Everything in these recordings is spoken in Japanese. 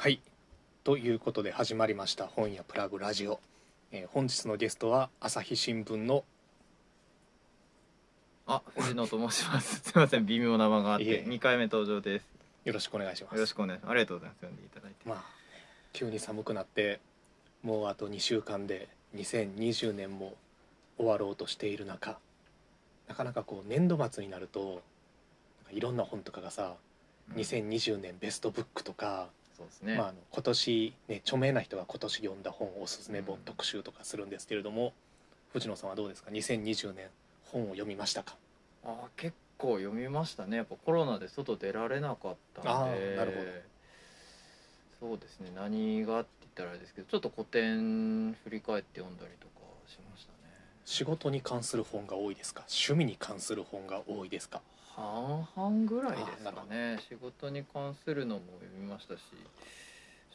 はいということで始まりました本屋プラグラジオ、えー本日のゲストは朝日新聞のあ、藤野と申します。すみません、微妙な間があっいえて、二回目登場です。よろしくお願いしますよろしくお願いします。ありがとうございます。読んでいただいて。まあ急に寒くなってもうあと2週間で2020年も終わろうとしている中なかなかこう年度末になるとなんかいろんな本とかがさうん2020年ベストブックとか、そうですね。まあ、あの今年、ね、著名な人が今年読んだ本おすすめ本うん特集とかするんですけれども、藤野さんはどうですか？2020年本を読みましたか？あ、結構読みましたね。やっぱコロナで外出られなかったあんで。ーなるほどそうですね。何がって言ったらあれですけど、ちょっと古典振り返って読んだりとかしましたね。仕事に関する本が多いですか？趣味に関する本が多いですか？半々ぐらいですかね。仕事に関するのも読みましたし、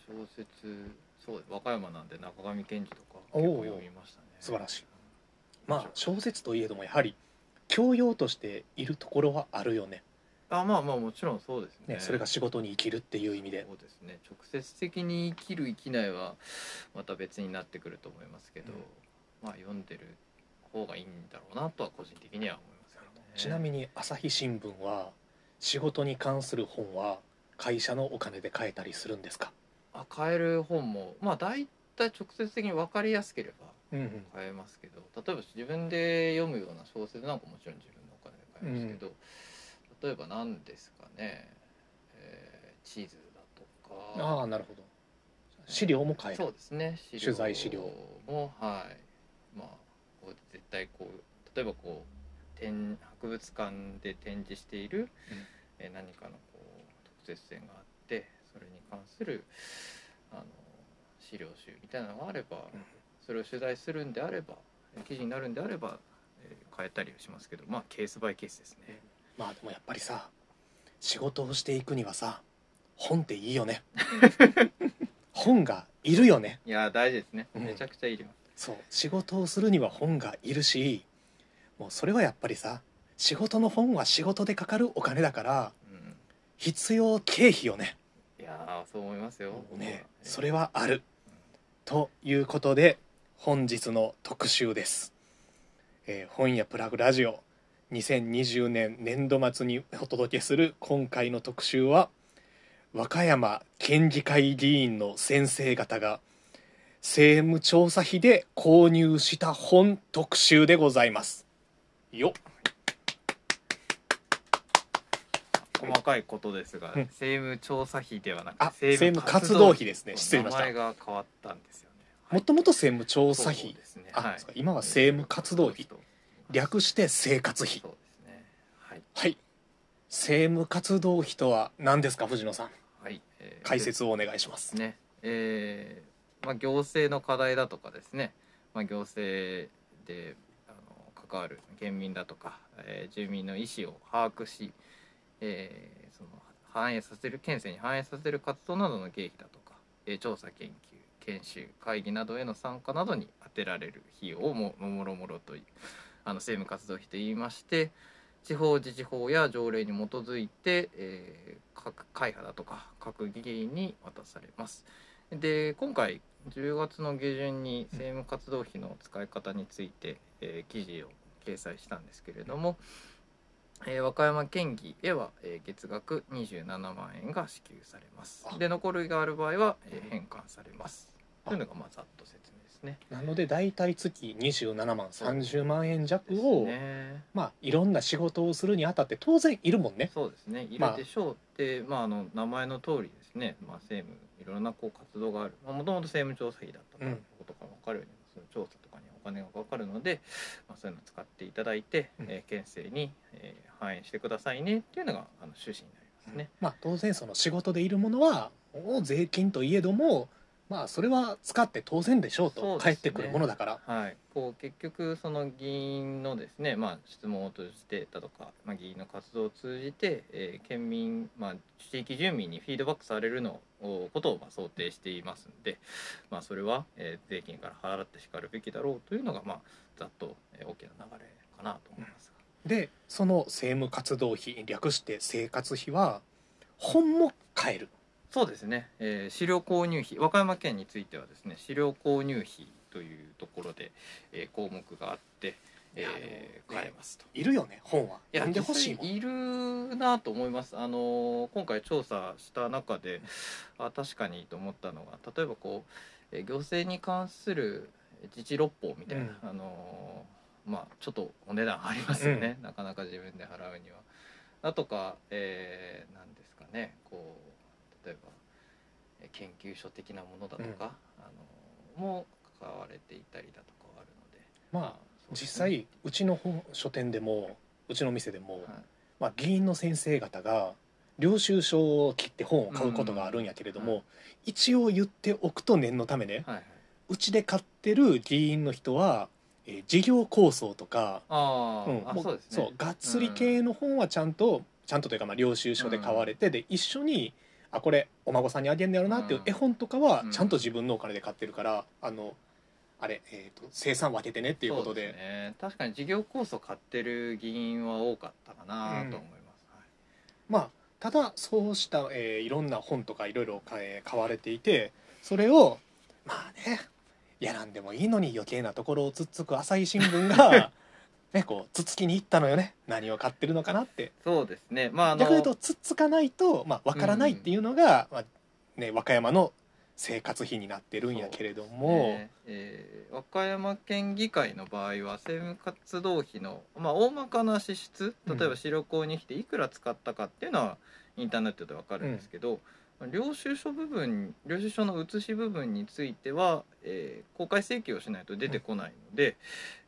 小説、そう和歌山なんで中上健二とか結構読みましたね。素晴らしい。まあ小説といえどもやはり教養としているところはあるよね。あまあまあもちろんそうですね。ねそれが仕事に生きるっていう意味で。そうですね。直接的に生きる生きないはまた別になってくると思いますけど、うん。まあ読んでる方がいいんだろうなとは個人的には思いますちなみに朝日新聞は仕事に関する本は会社のお金で買えたりするんですか？あ買える本もまあ大体直接的に分かりやすければうんうん。買えますけど例えば自分で読むような小説なんかもちろん自分のお金で買えますけど、例えば何ですかね、えー地図だとか。ああなるほど。資料も買える。そうですね。取材資料。もはい。まあこう絶対こう例えばこう展博物館で展示している、えー何かのこう特設展があってそれに関するあの資料集みたいなのがあれば、うん。それを取材するんであれば記事になるんであれば、えー変えたりはしますけどまあケースバイケースですね。まあでもやっぱりさ仕事をしていくにはさ本っていいよね。本がいるよね。いや大事ですね、うん。めちゃくちゃいります。そう。仕事をするには本がいるしもうそれはやっぱりさ仕事の本は仕事でかかるお金だからうん。必要経費よね。いやーそう思いますよ。ねそれはある。ということで本日の特集です、えー本屋プラグラジオ。2020年年度末にお届けする今回の特集は和歌山県議会議員の先生方が政務調査費で購入した本特集でございますよっ。細かいことですが、うん。政務調査費ではなくあ政務活動費。ですね。失礼しました。名前が変わったんですよね。もともと政務調査費。ですね。あはい。今は政務活動費。略して生活費。そうですね。はい。はい。政務活動費とは何ですか藤野さん？はい。えー解説をお願いしまですすね。えーまあ行政の課題だとかですね。まあ行政で関わる県民だとか、えー住民の意思を把握し、えーその反映させる県政に反映させる活動などの経費だとか、えー調査研究研修会議などへの参加などに充てられる費用をももろもろといあの政務活動費と言いまして地方自治法や条例に基づいて、えー各会派だとか各議員に渡されます。で今回10月の下旬に政務活動費の使い方について、えー記事を掲載したんですけれども、えー和歌山県議へは、えー月額27万円が支給されます。あ。で残りがある場合は、えー返還されます。あ。というのがまあざっと説明ですね。なので大体月27万30万円弱を、ね。まあいろんな仕事をするにあたって当然いるもんね。そうですね。いまあ。るでしょうって、まあ、あの名前の通りですね、まあ、政務いろんなこう活動がある。もともと政務調査費だったとうんいうことが分かるように、その調査とか金がかかるので、まあ、そういうのを使っていただいて、うんえー県政に、えー反映してくださいねっていうのがあの趣旨になりますね。まあ当然その仕事でいるものはお税金といえどもまあそれは使って当然でしょうと返ってくるものだから。はい、こう結局その議員のですね、まあ、質問を通じてだとか、まあ、議員の活動を通じて、えー県民、まあ、地域住民にフィードバックされるのをことをまあ想定していますので、まあ、それは、えー税金から払ってしかるべきだろうというのが、まあ、ざっと、えー大きな流れかなと思いますが。でその政務活動費略して生活費は本も買えるそうですね、えー、資料購入費和歌山県についてはですね資料購入費というところで、えー、項目があって、えー、買えますと。いるよね本は。いやでほしいいるなと思います、あのー今回調査した中であ確かにと思ったのが例えばこう、えー行政に関する自治六法みたいな、あのーまあちょっとお値段ありますよね、なかなか自分で払うには。だとか、えー、なんですかねこう例えばえー研究所的なものだとか、うん。あのーも買われていたりだとかはあるので。まあ実ね。際うちの本書店でもうちの店でも、はい。まあ、議員の先生方が領収書を切って本を買うことがあるんやけれども、うん。は一応言っておくと念のためねはいはい。うちで買ってる議員の人は、えー事業構想とかああそうがっつり系の本はちゃんと、ちゃんとというかまあ領収書で買われて、で一緒にあこれお孫さんにあげんだよなっていううん。絵本とかはうん。ちゃんと自分のお金で買ってるから、あのあれ、えー、と生産分けてねっていうことで。ね、確かに事業構想買ってる議員は多かったかなと思います、はい。まあただそうした、えーいろんな本とかいろいろ買われていてそれをまあねやらんでもいいのに余計なところをつっつく朝日新聞がねこうつつきに行ったのよね。何を買ってるのかなって。そうですね。まああの逆に言うとつっつかないとまあわからないっていうのが、まあね、和歌山の生活費になってるんやけれども、ねえー和歌山県議会の場合は政務活動費の、まあ、大まかな支出例えば資料購入費でいくら使ったかっていうのはインターネットでわかるんですけど、領収書部分領収書の写し部分については、えー公開請求をしないと出てこないので、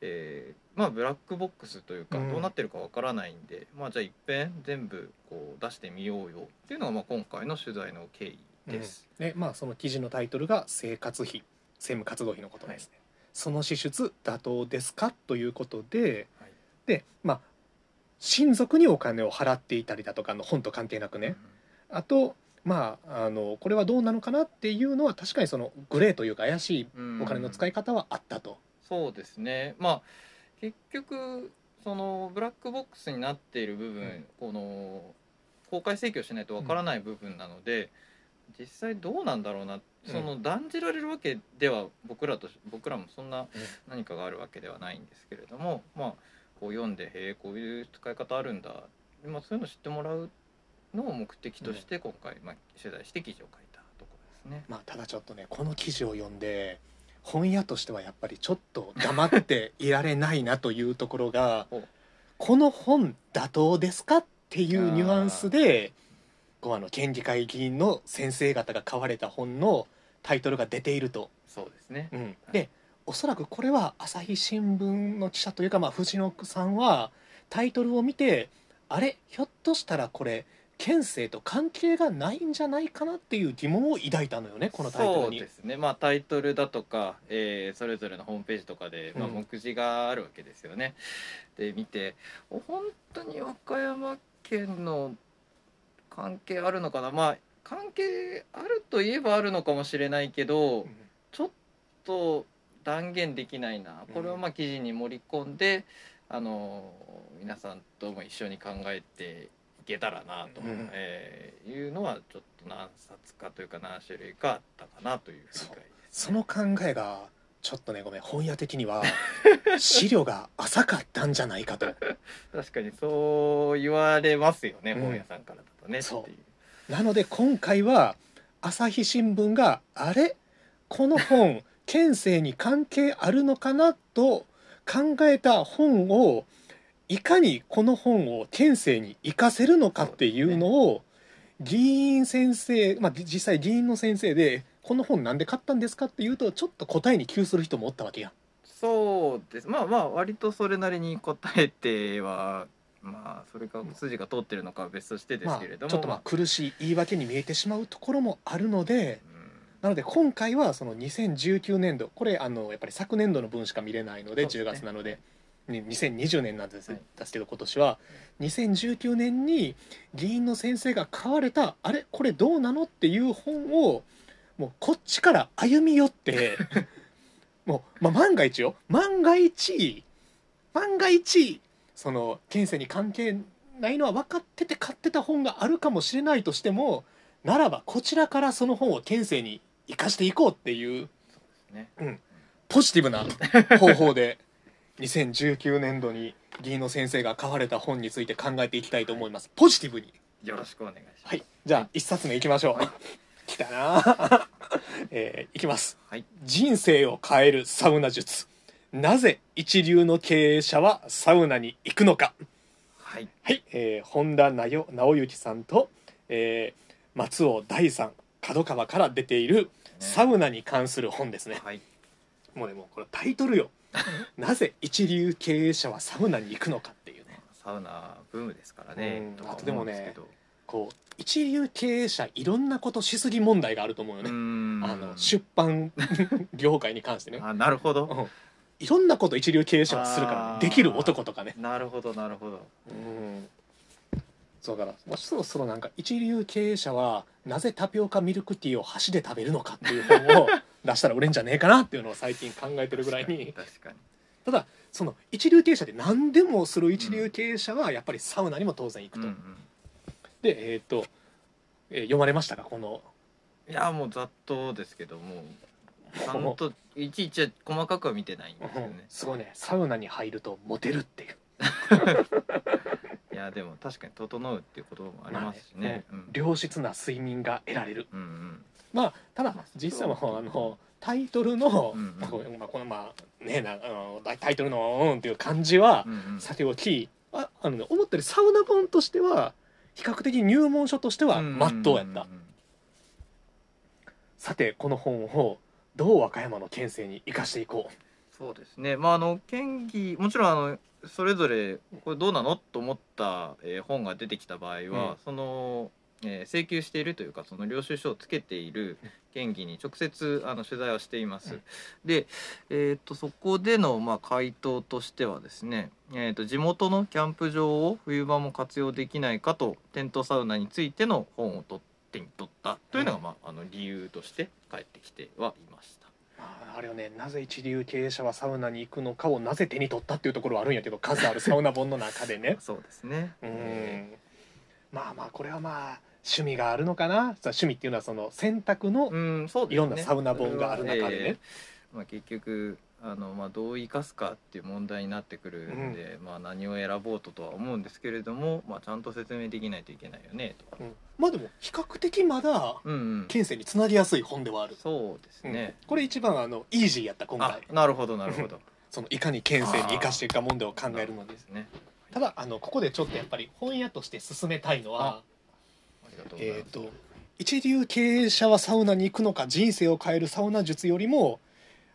えーまあブラックボックスというかうん。どうなってるかわからないんで、まあじゃあいっぺん全部こう出してみようよっていうのがまあ今回の取材の経緯です。でまあその記事のタイトルが「生活費政務活動費のことですね」その支出妥当ですか?」ということではい。でまあ親族にお金を払っていたりだとかの本と関係なくね、あとまああのこれはどうなのかなっていうのは確かにそのグレーというか怪しいうんお金の使い方はあったと。そうですね。まあ結局そのブラックボックスになっている部分、うん。この公開請求しないとわからない部分なので、実際どうなんだろうなその断じられるわけでは僕らとし僕らもそんな何かがあるわけではないんですけれどもまあこう読んでへえこういう使い方あるんだ、まあ、そういうの知ってもらうのを目的として今回、まあ、取材して記事を書いたところですね。まあ、ただちょっとねこの記事を読んで本屋としてはやっぱりちょっと黙っていられないなというところが この本妥当ですかっていうニュアンスでこうあの県議会議員の先生方が買われた本のタイトルが出ていると。そうですね。うん、でおそらくこれは朝日新聞の記者というか、まあ、藤野さんはタイトルを見てあれ？ひょっとしたらこれ県政と関係がないんじゃないかなっていう疑問を抱いたのよねこのタイトルに。そうで。すね。まあタイトルだとか、えーそれぞれのホームページとかで、まあ、うん目次があるわけですよね。で見てお本当に和歌山県の関係あるのかな？まあ関係あるといえばあるのかもしれないけど、うん。ちょっと断言できないな。これはまあ記事に盛り込んで、あの皆さんとも一緒に考えていけたらなと、うん。えーいうのはちょっと何冊かというか何種類かあったかなという振り返りです、その考えがちょっとねごめん本屋的には 資料が浅かったんじゃないかと。確かにそう言われますよね、うん。本屋さんからだとねそう。なので今回は朝日新聞があれ？この本県政に関係あるのかなと考えた本をいかにこの本を県政に活かせるのかっていうのを議員先生、まあ、実際議員の先生でこの本なんで買ったんですかっていうとちょっと答えに窮する人もおったわけや。ん。そうです。まあまあ割とそれなりに答えてはまあそれが筋が通ってるのかは別としてですまあ、けれども、ちょっとまあ苦しい言い訳に見えてしまうところもあるのでうん。なので今回はその2019年度これあのやっぱり昨年度の分しか見れないので10ね。月なので、ね、2020年なんです,、はい。ですけど今年は。2019年に議員の先生が買われたあれこれどうなの？っていう本をもうこっちから歩み寄って もう、まあ、万が一よ。万が一万が一その県政に関係ないのは分かってて買ってた本があるかもしれないとしてもならばこちらからその本を県政に生かしていこうっていうね。ポジティブな方法で2019年度に議員の先生が書かれた本について考えていきたいと思います。ポジティブに。よろしくお願いします。はい。じゃあ一冊目いきましょう、はい。来たな。えーいきます。はい。人生を変えるサウナ術。なぜ一流の経営者はサウナに行くのか。はい。はい、えー本田なよ直之さんと、えー松尾大さん角川から出ているサウナに関する本ですね。はい。もうねもうこれタイトルよ なぜ一流経営者はサウナに行くのかっていうね。サウナブームですからねうん。あとでもねこう一流経営者いろんなことしすぎ問題があると思うようね、ん。あの出版業界に関してね。あなるほど。うん。いろんなこと一流経営者はするから、できる男とかね。なるほどなるほど。うん。そうだからもうそろそろなんか一流経営者はなぜタピオカミルクティーを箸で食べるのかっていう本を出したら売れんじゃねえかなっていうのを最近考えてるぐらいに。確かにただその一流経営者で何でもする一流経営者はやっぱりサウナにも当然行くと、うんうん。でえっ、と、えー読まれましたか？この。いやもうざっとですけどもちゃんといちいち細かくは見てないんですよね。すごいね。サウナに入るとモテるっていう。いやでも確かに整うっていうこともありますしね。まあね。良質な睡眠が得られる。うんうんまあただまあ実際はあのタイトルの、うんうん。まあこのまあねなあのタイトルの「うん」っていう感じはうんうん。さておきああの、ね、思ったよりサウナ本としては比較的入門書としてはまっとうやった、んんんさてこの本をどう和歌山の県政に生かしていこそうですね。まああの県議もちろんあのそれぞれこれどうなの？と思った、えー本が出てきた場合は、うん。その、えー請求しているというかその領収書をつけている県議に直接あの取材をしています。うんで、えー、とそこでの、まあ、回答としてはですね、えー、と地元のキャンプ場を冬場も活用できないかとテントサウナについての本をと手に取ったというのが、うんまあ、あの理由として返ってきてはいました。あ、あれよねなぜ一流経営者はサウナに行くのかをなぜ手に取ったっていうところはあるんやけど数あるサウナ本の中でね そうですね。うえんまあまあこれはまあ趣味があるのかな？趣味っていうのはその選択の。いろんなサウナ本がある中でね。それはえ。ーまあ、結局あの、まあ、どう生かすかっていう問題になってくるんで、まあ、何を選ぼうととは思うんですけれども、まあ、ちゃんと説明できないといけないよねと。うん。まあでも比較的まだうんうん、県政につなぎやすい本ではある、そうですね。うん。これ一番あのイージーやった今あ回なるほどなるほど。そのいかに県政に生かしていくか問題を考えるのでですね。ただあのここでちょっとやっぱり本屋として進めたいのは。えっ、と一流経営者はサウナに行くのか人生を変えるサウナ術よりも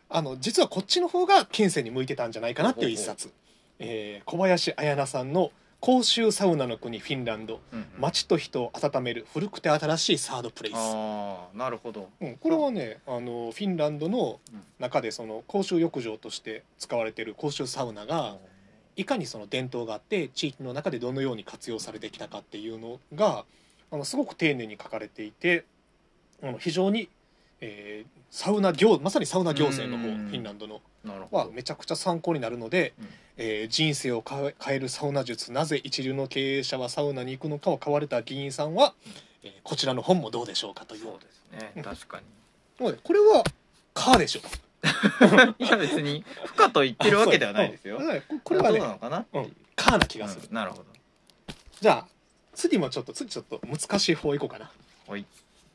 あの実はこっちの方が県政に向いてたんじゃないかなっていう一冊、えー小林彩菜さんの「公衆サウナの国フィンランド。うんうん。街と人を温める古くて新しいサードプレイス」ああなるほど。うん、これはねあのフィンランドのうん。中でその公衆浴場として使われている公衆サウナがいかにその伝統があって地域の中でどのように活用されてきたかっていうのがあのすごく丁寧に書かれていてあの非常に、えーサウナ行まさにサウナ行政の方うんフィンランドの。はめちゃくちゃ参考になるので、うんえー人生を変えるサウナ術なぜ一流の経営者はサウナに行くのかを買われた議員さんは、えーこちらの本もどうでしょうかというそうですね。確かに。なのでこれは「か」でしょ いや別に不可と言ってるわけではないですよ。ううんこれはねどうなのかな？う。うん「か」な気がする、うんなるほど。じゃあ次もちょっと次ちょっと難しい方いこうかなはい。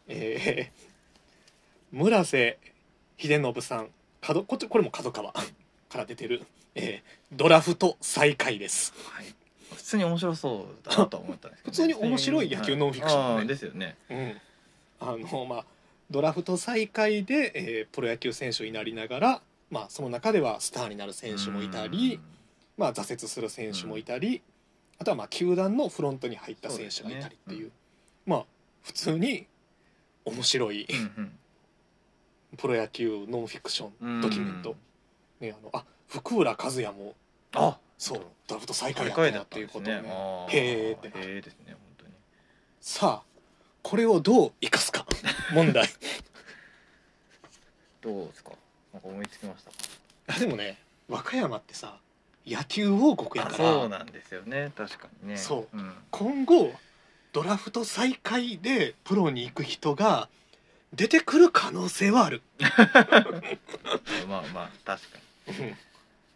えー村瀬秀信さん角こっちこれも角川から出てる、えードラフト再開ですはい。普通に面白そうだなとは思ったんですけど、普通に面白い野球ノンフィクションだねですよね。うんあのまあドラフト再開で、えープロ野球選手になりながら、まあ、その中ではスターになる選手もいたり、まあ、挫折する選手もいたり、あとはまあ球団のフロントに入った選手がいたりっていう。そうですねまあ普通に面白いうんうん。プロ野球ノンフィクショうん。ンドキュメント、ね、あのあ福浦和也もあそうドラフト再開再やった開だっっていうことをね。へーって。へーですね本当に。さあこれをどう生かすか。問題。どうですか？なんか思いつきました。か。あでもね和歌山ってさ野球王国やあから。そうなんですよね。確かにね。そう。うん。今後ドラフト再開でプロに行く人が出てくる可能性はある、まあまあ確かに。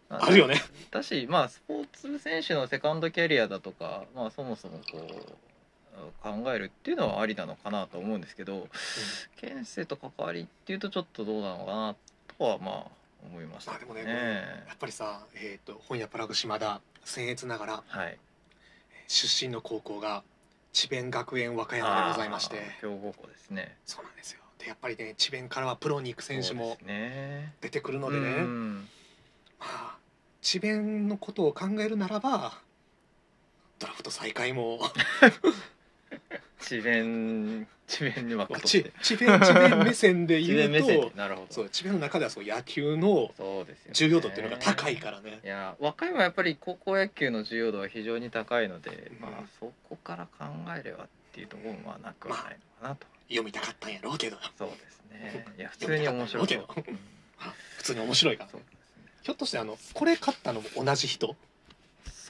あるよね。だしまあスポーツ選手のセカンドキャリアだとかまあそもそもこう考えるっていうのはありなのかなと思うんですけど県政と関わりっていうとちょっとどうなのかなとはまあ思いましたまあでもね、やっぱりさ、えー、と本屋プラグ島田僭越ながらはい。出身の高校が智弁学園和歌山でございまして。強豪校ですね。そうなんですよ。でやっぱりね智弁からはプロに行く選手も出てくるのでね。うん。まあ智弁のことを考えるならばドラフト再開も 智弁智弁に任ちせて智弁智弁目線で智言うとでなるほど。そう智弁の中ではそう野球の重要度っていうのが高いからね。いや和歌山はやっぱり高校野球の重要度は非常に高いので、うん。まあそこから考えればっていうところもまあなくはないのかなと、読みたかったんやろうけどそうですね。いや普通に面白そう、読みたかったうん。普通に面白いかねひょっとしてあのこれ勝ったのも同じ人？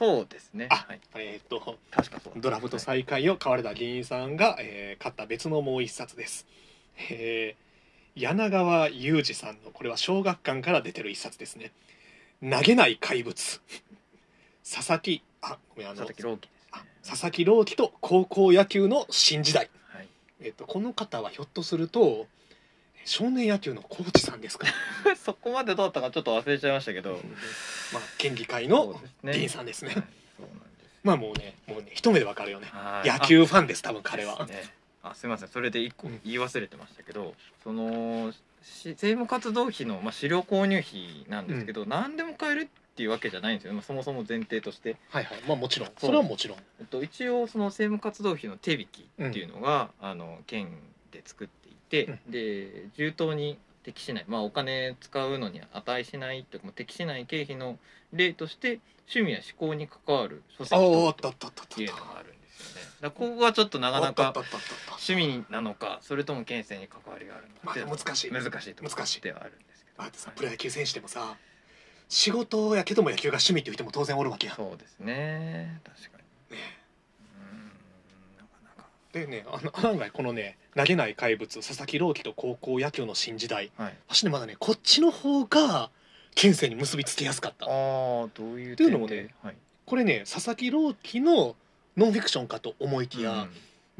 そうですね。あはい、えっ、と確かそうドラフトはい再開を川田議員さんが、えー買った別のもう一冊です、えー柳川裕二さんのこれは小学館から出てる一冊ですね。投げない怪物。佐々木あごめんあの佐々木朗希でね。佐々木朗希と高校野球の新時代、はい。えっとこの方はひょっとすると少年野球のコーチさんですか、そこまでどうだったかちょっと忘れちゃいましたけど。まあ、県議会のそうですね。議員さんですね。はいそうなんです。まあもうねもうね一目でわかるよね。はい。野球ファンです多分彼は、あすみません。それで一個うん。言い忘れてましたけど、そのし政務活動費の、まあ、資料購入費なんですけど、何でも買えるっていうわけじゃないんですよ、まあ、そもそも前提として、はいはい。まあもちろん。それはもちろん。えっと、一応その政務活動費の手引きっていうのが、あの県で作ってで充当に適しない、まあ、お金使うのに値しないというかまあ適しない経費の例として趣味や思考に関わる書籍というのがあるんですよね。だここがちょっとなかなか趣味なのかそれとも県政に関わりがあるのかまあ難しい。難しいところ難しいではあるんですけど。あってさプロ野球選手でもさ仕事やけども野球が趣味っていう人も当然おるわけや。んそうですね。確かに。ねうん。なかなか。でねあの案外このね投げない怪物佐々木朗希と高校野球の新時代。はい。私ねまだねこっちの方が県政に結びつけやすかった。ああどういうっていうのもねはい。これね佐々木朗希のノンフィクションかと思いきや、うん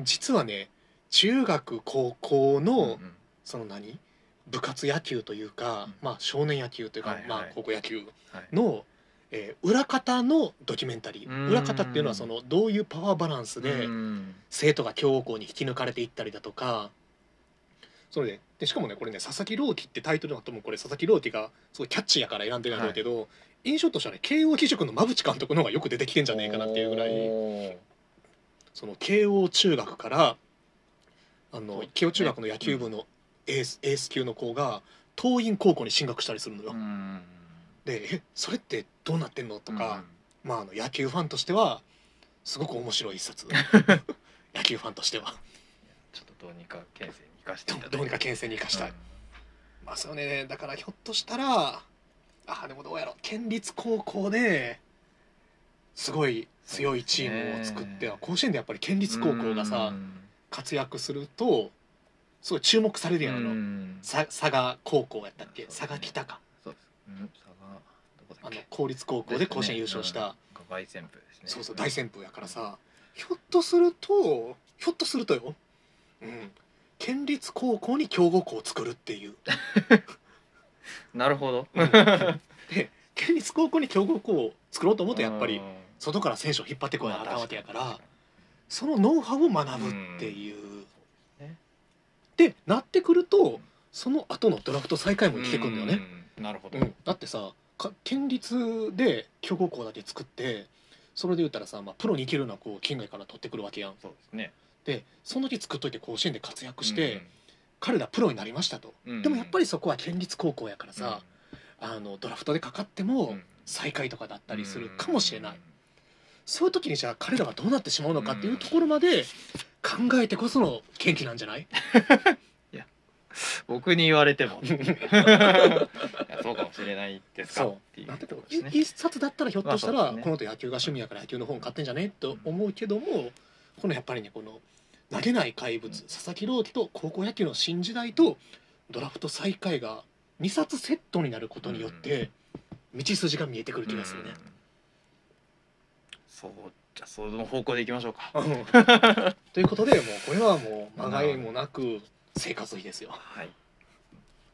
実はね中学高校の、うんうん。その何？部活野球というか、うん。まあ少年野球というか、はいはい。まあ高校野球はい。の、えー裏方のドキュメンタリうん。ー裏方っていうのはそのどういうパワーバランスでうん。生徒が強豪校に引き抜かれていったりだとか。それででしかもねこれね佐々木朗希ってタイトルだともこれ佐々木朗希がすごいキャッチーやから選んでるんだけど、印象としてはね慶応義塾の馬淵監督の方がよく出てきてんじゃねえかなっていうぐらいその慶応中学からあの、慶応中学の野球部のエース,、エース級の子が桐蔭高校に進学したりするのよ。うん。でえそれってどうなってんの？とか、うん。まあ、あの野球ファンとしてはすごく面白い一冊。野球ファンとしては。ちょっとどうにか県政に生かしてどどうにか県政に生かしたい、うん。まあそうね。だからひょっとしたらあでもどうやろう県立高校ですごい強いチームを作っては、甲子園でやっぱり県立高校がさ、うん。活躍するとすごい注目されるやんあの、うん。さ佐賀高校やったっけ？佐賀北か。そうです。うん佐賀どこだあのっけ公立高校で甲子園優勝した、うん。大旋風ですね。そうそう大旋風やからさ。ひょっとするとひょっとするとよ、うん、県立高校に強豪校を作るっていう。なるほど。で県立高校に強豪校を作ろうと思うとやっぱりうん。外から選手を引っ張ってこなあかんわけやからそのノウハウを学ぶっていう、うんね。でなってくるとその後のドラフト再開も生きてくるんだよね、うん。なるほど。うん、だってさか県立で強豪校だけ作ってそれで言ったらさ、まあ、プロに行けるのはこう県外から取ってくるわけやん。そうですね。でその時作っといて甲子園で活躍して、うん彼らプロになりましたと、うんでもやっぱりそこは県立高校やからさ、あのドラフトでかかってもうん。最下位とかだったりするかもしれない、うんそういう時にじゃあ彼らがどうなってしまうのかっていうところまで考えてこその元気なんじゃない？僕に言われても。そうかもしれないですか。そう。っていう。ね。一冊だったらひょっとしたら、まあね。この人野球が趣味やから野球の本買ってんじゃねと思うけども、このやっぱりねこの投げない怪物、佐々木朗希と高校野球の新時代とドラフト最下位が2冊セットになることによって、道筋が見えてくる気がするね。うん。そうじゃあその方向でいきましょうか。うん。ということでもうこれはもうまがいもなく生活費ですよ。はい。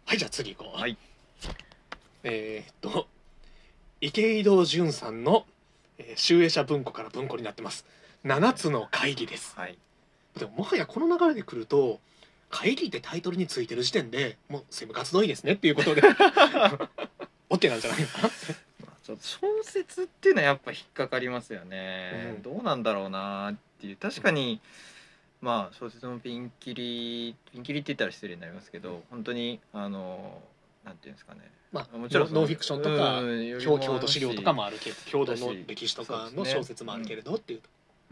はいじゃあ次行こう、はい。えーっと池井戸潤さんのえー集英社文庫から文庫になってます。7つの会議です。はい。でももはやこの流れでくると会議ってタイトルについてる時点でもう政務活動費ですねっていうことで OK なんじゃないかな。まあちょっと小説っていうのはやっぱ引っかかりますよね、うん。どうなんだろうなっていう。確かにまあ小説もピンキリピンキリって言ったら失礼になりますけど本当にあのなんていうんですかね。まあもちろんノンフィクションとかうん郷郷土資料とかもあるけど郷土の歴史とかの小説もあるけれどっていう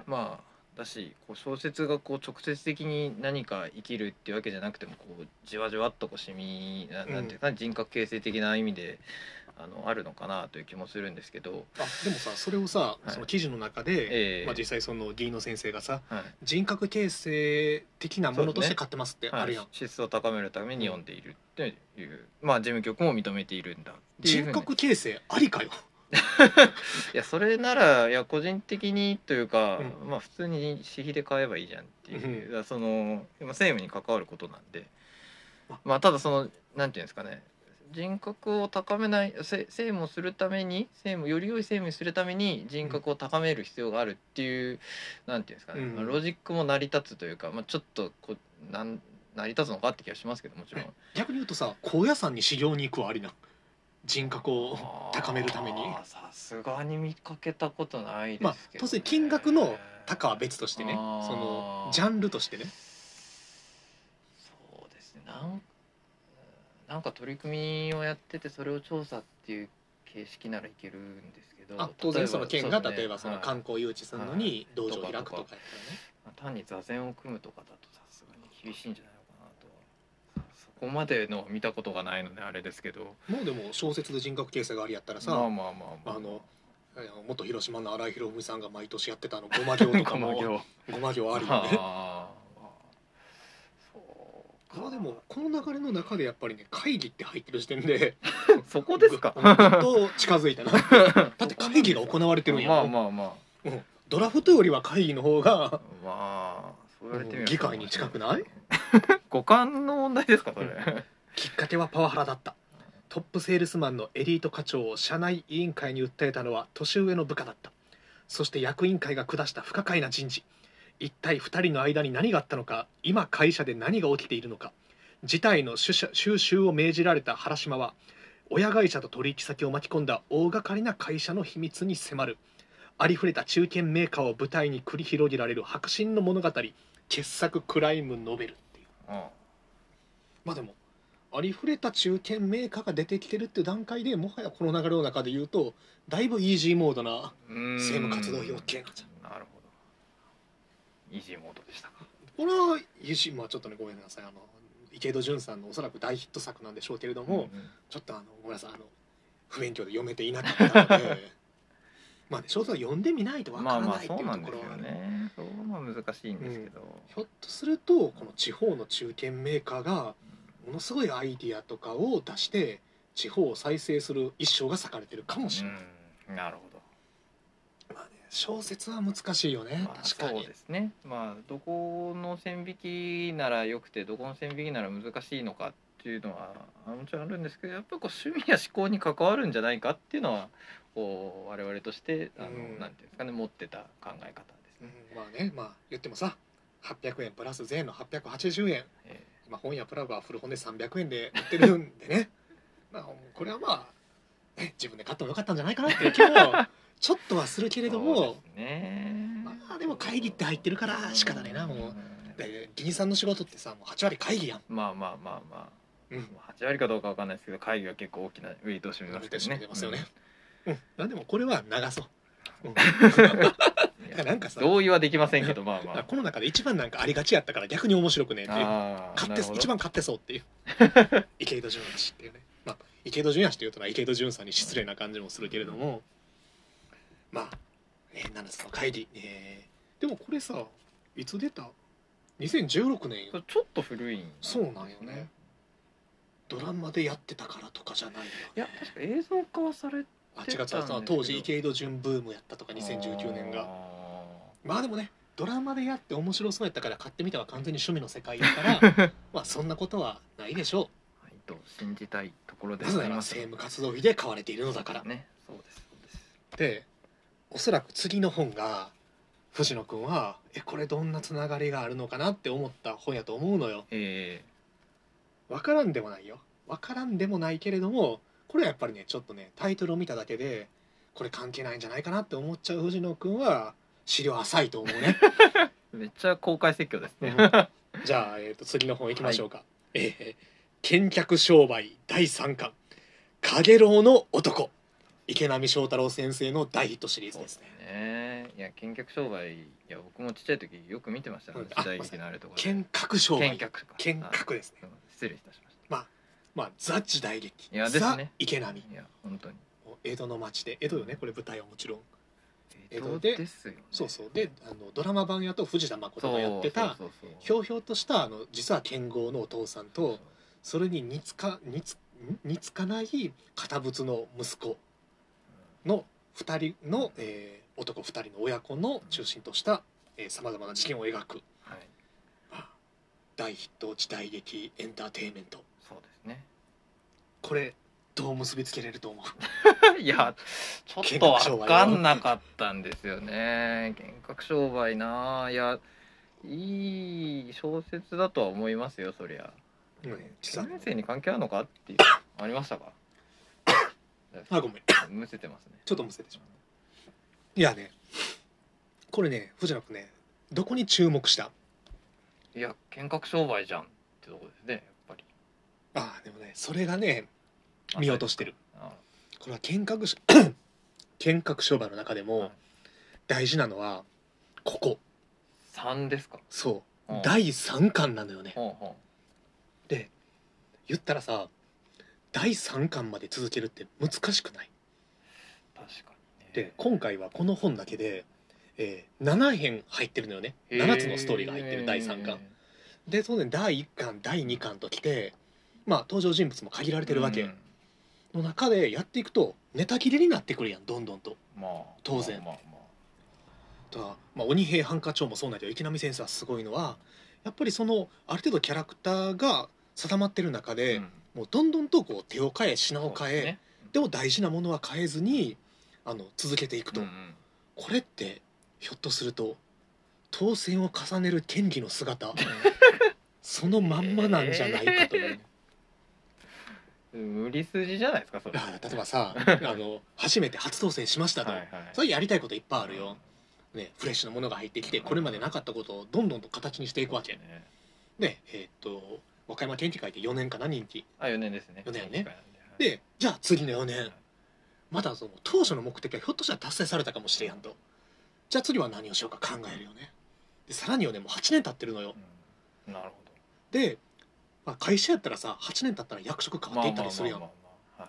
まあだしこう小説がこう直接的に何か生きるっていうわけじゃなくてもこうじわじわっとこう染みななんていうか、人格形成的な意味であのあるのかなという気もするんですけど、あでもさそれをさ、い。その記事の中で、ええ。まあ、実際その議員の先生がさはい。人格形成的なものとして買ってますってあはい。るやん、質を高めるために読んでいるっていう、まあ事務局も認めているんだ人格形成ありかよ。いやそれならいや個人的にというか、うまあ普通に私費で買えばいいじゃんっていう、うん。そのまあ政務に関わることなんで。あ。まあただそのなんていうんですかね人格を高めないせ政務をするために政務より良い政務にするために人格を高める必要があるっていう、なんていうんですかね、うん。まあ、ロジックも成り立つというか、まあ、ちょっとこうなん成り立つのかって気がしますけどもちろん。逆に言うとさ高野山に修行に行くはありな。人格を高めるために。さすがに見かけたことないまあですけど、当然金額の高は別としてね。そのジャンルとしてね。そうですね。なんなんか取り組みをやっててそれを調査っていう形式ならいけるんですけどあ当然その県が例えばそのはい。観光誘致するのに道場を開くとかやったらね。まあ単に座禅を組むとかだとさすがに厳しいんじゃないのかなとは。そこまでのは見たことがないのであれですけど。もうでも小説で人格形成がありやったらさ、まあまあまあまああ。の元広島の新井博文さんが毎年やってたあのごま行とかも 行。ごま行あるよねまあでもこの流れの中でやっぱりね会議って入ってる時点で そこですか？と近づいたな だって会議が行われてるんやまあろまあまうん。ドラフトよりは会議の方があまあそう言われて議会に近くない五感の問題ですかそれ、きっかけはパワハラだった。トップセールスマンのエリート課長を社内委員会に訴えたのは年上の部下だった。そして役員会が下した不可解な人事一体2人の間に何があったのか今会社で何が起きているのか。事態の収集を命じられた原島は親会社と取引先を巻き込んだ大掛かりな会社の秘密に迫る。ありふれた中堅メーカーを舞台に繰り広げられる迫真の物語。傑作クライムノベルっていう。あまあでもありふれた中堅メーカーが出てきてるっていう段階でもはやこの流れの中で言うとだいぶイージーモードな政政務活動費 OK なんじゃんイージーモードでした。かこれはイージーまあちょっとねごめんなさい。あの池井戸潤さんのおそらく大ヒット作なんでしょうけれども、んん。ちょっとあのごめんなさい。あの不勉強で読めていなかったので まあね小説は読んでみないとわまあまあからないっていそううなんですよところはね。ねそういうのは難しいんですけど、ひょっとするとこの地方の中堅メーカーがものすごいアイディアとかを出して地方を再生する一生が割かれてるかもしれない、うん。なるほど。まあね、小説は難しいよね、まあ、確かに。そうですね。まあどこの線引きならよくてどこの線引きなら難しいのかっていうのはあもちろんあるんですけどやっぱりこう趣味や思考に関わるんじゃないかっていうのはこう我々としてあの、うん。なんていうんですかね持ってた考え方ですうん。ね。まあねまあ言ってもさ800円プラス税の880円。え今本屋プラグは古本で300円で売ってるんでね。まあこれはまあ、ね、自分で買ってもよかったんじゃないかなっていう気もちょっとはするけえれどもね。まあでも会議って入ってるから仕方ないなもう。んで議員さんの仕事ってさもう8割会議やん、まあまあまあまあ。うん、8割かどうかわかんないですけど会議は結構大きなウェイトを占めますけどね。出ますよね、うん、なんでもこれは流そう、うん。なんかさ同意はできませんけどまあまあ。この中で一番なんかありがちやったから逆に面白くねっていう。あー買って一番買ってそうっていう。池井戸潤やしっていうね、まあ、池井戸潤やしっていうとな池井戸潤さんに失礼な感じもするけれどもまあ、えー、7つの会議、えーでもこれさいつ出た？2016年よ。ちょっと古いんですそうなんよね。ドラマでやってたからとかじゃないよいや確か映像化はされてあ違う違う。当時池井戸潤ブームやったとか2019年が。あまあでもねドラマでやって面白そうやったから買ってみたは完全に趣味の世界やから まあそんなことはないでしょーはいと信じたいところでございます。政務活動費で買われているのだから。ねそうですそうです。でおそらく次の本が藤野君はえこれどんなつながりがあるのかなって思った本やと思うのよ。え分からんでもないよ。分からんでもないけれどもこれはやっぱりねちょっとねタイトルを見ただけでこれ関係ないんじゃないかなって思っちゃう藤野君は資料浅いと思うね。ー めっちゃ公開説教ですね。じゃあ、えー、と次の本いきましょうか、えー見客商売第3巻「かげろうの男」池波正太郎先生の大ヒットシリーズですでねすね。いや見客商売いや僕もちっちゃい時よく見てましたようん時代劇のあるところで見学商売見客か見学ですね。失礼いたしましまあザ時代劇いやですザね池波。たいや本当に。江戸の町で江戸よねこれ舞台はもちろん。江戸でね。そうそう。であのドラマ版やと藤田誠がやってたひょうひょうとしたあの実は剣豪のお父さんとそれに似つか似つん？似つかない堅物の息子の2人の、えー男2人の親子の中心としたさまざまな事件を描く、はい。まあ、大ヒット時代劇エンターテインメント。そうですね。これどう結びつけれると思う？いやちょっと分かんなかったんですよね。幻覚商売ないやいい小説だとは思いますよそりゃ。うん実は。先生に関係あるのかっていうありましたか？あごめん。むせてますね。ちょっとむせてしまういやね。これね藤野君ねどこに注目した？いや幻覚商売じゃんってとこですねやっぱり。ああでもねそれがね見落としてる。あこれは見学し 見学商売の中ではい。も大事なのはここ。3ですか。そう。うん。第3巻なのよね。ほうほで言ったらさ第3巻まで続けるって難しくない？う確かにね。で今回はこの本だけで、えー7編入ってるのよね。7つのストーリーが入ってる第3巻。で当然第1巻第2巻ときてまあ登場人物も限られてるわけ。うん。の中でやっていくとネタ切れになってくるやんどんどんと。まあ当然。まあまだからまあ、鬼平犯科帳もそうなんだけど池波先生はすごいのはやっぱりそのある程度キャラクターが定まってる中あで、うんもうどんどんとこう手を変え品を変えで,、そうでも大事なものは変えずにあの続けていくと、うんうん。これってひょっとすると当選を重ねる権利の姿。そのまんまなんじゃないかという、無理筋じゃないですかそれ。例えばさ あの初めて初当選しましたと、はいはい。それやりたいこといっぱいあるよ、ね、フレッシュなものが入ってきてこれまでなかったことをどんどんと形にしていくわけ。ね。でえーっと和歌山県議会って4年かな任期あ4年ですね。四年ね。ででじゃあ次の4年。はい。まだその当初の目的はひょっとしたら達成されたかもしれやんと。じゃあ次は何をしようか考えるよね。でさらに4年もう8年経ってるのよ。うん。なるほで、まあ、会社やったらさ8年経ったら役職変どわっていったりするやん。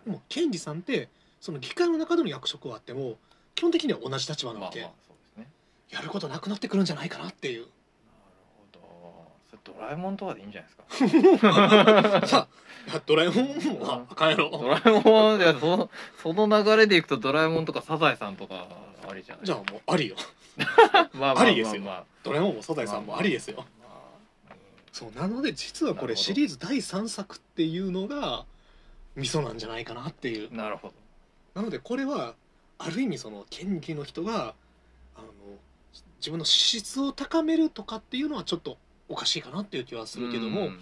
でも検事さんってその議会の中での役職はあっても基本的には同じ立場なわけ、はいまあまあね。やることなくなってくるんじゃないかなっていうドラえもんとかでいいんじゃないですか？さあドラえもんはあかんやろドラえもんいやそのその流れでいくとドラえもんとかサザエさんとかありじゃない？じゃあもうありよ。まあまあまあまあ。ありですよ。ドラえもんもサザエさんもありですよ。まあまあ。そうなので実はこれシリーズ第3作っていうのがミソなんじゃないかなっていう。うんなるほど。なのでこれはある意味その権利の人があの自分の資質を高めるとかっていうのはちょっとおかしいかなっていう気はするけども、うん。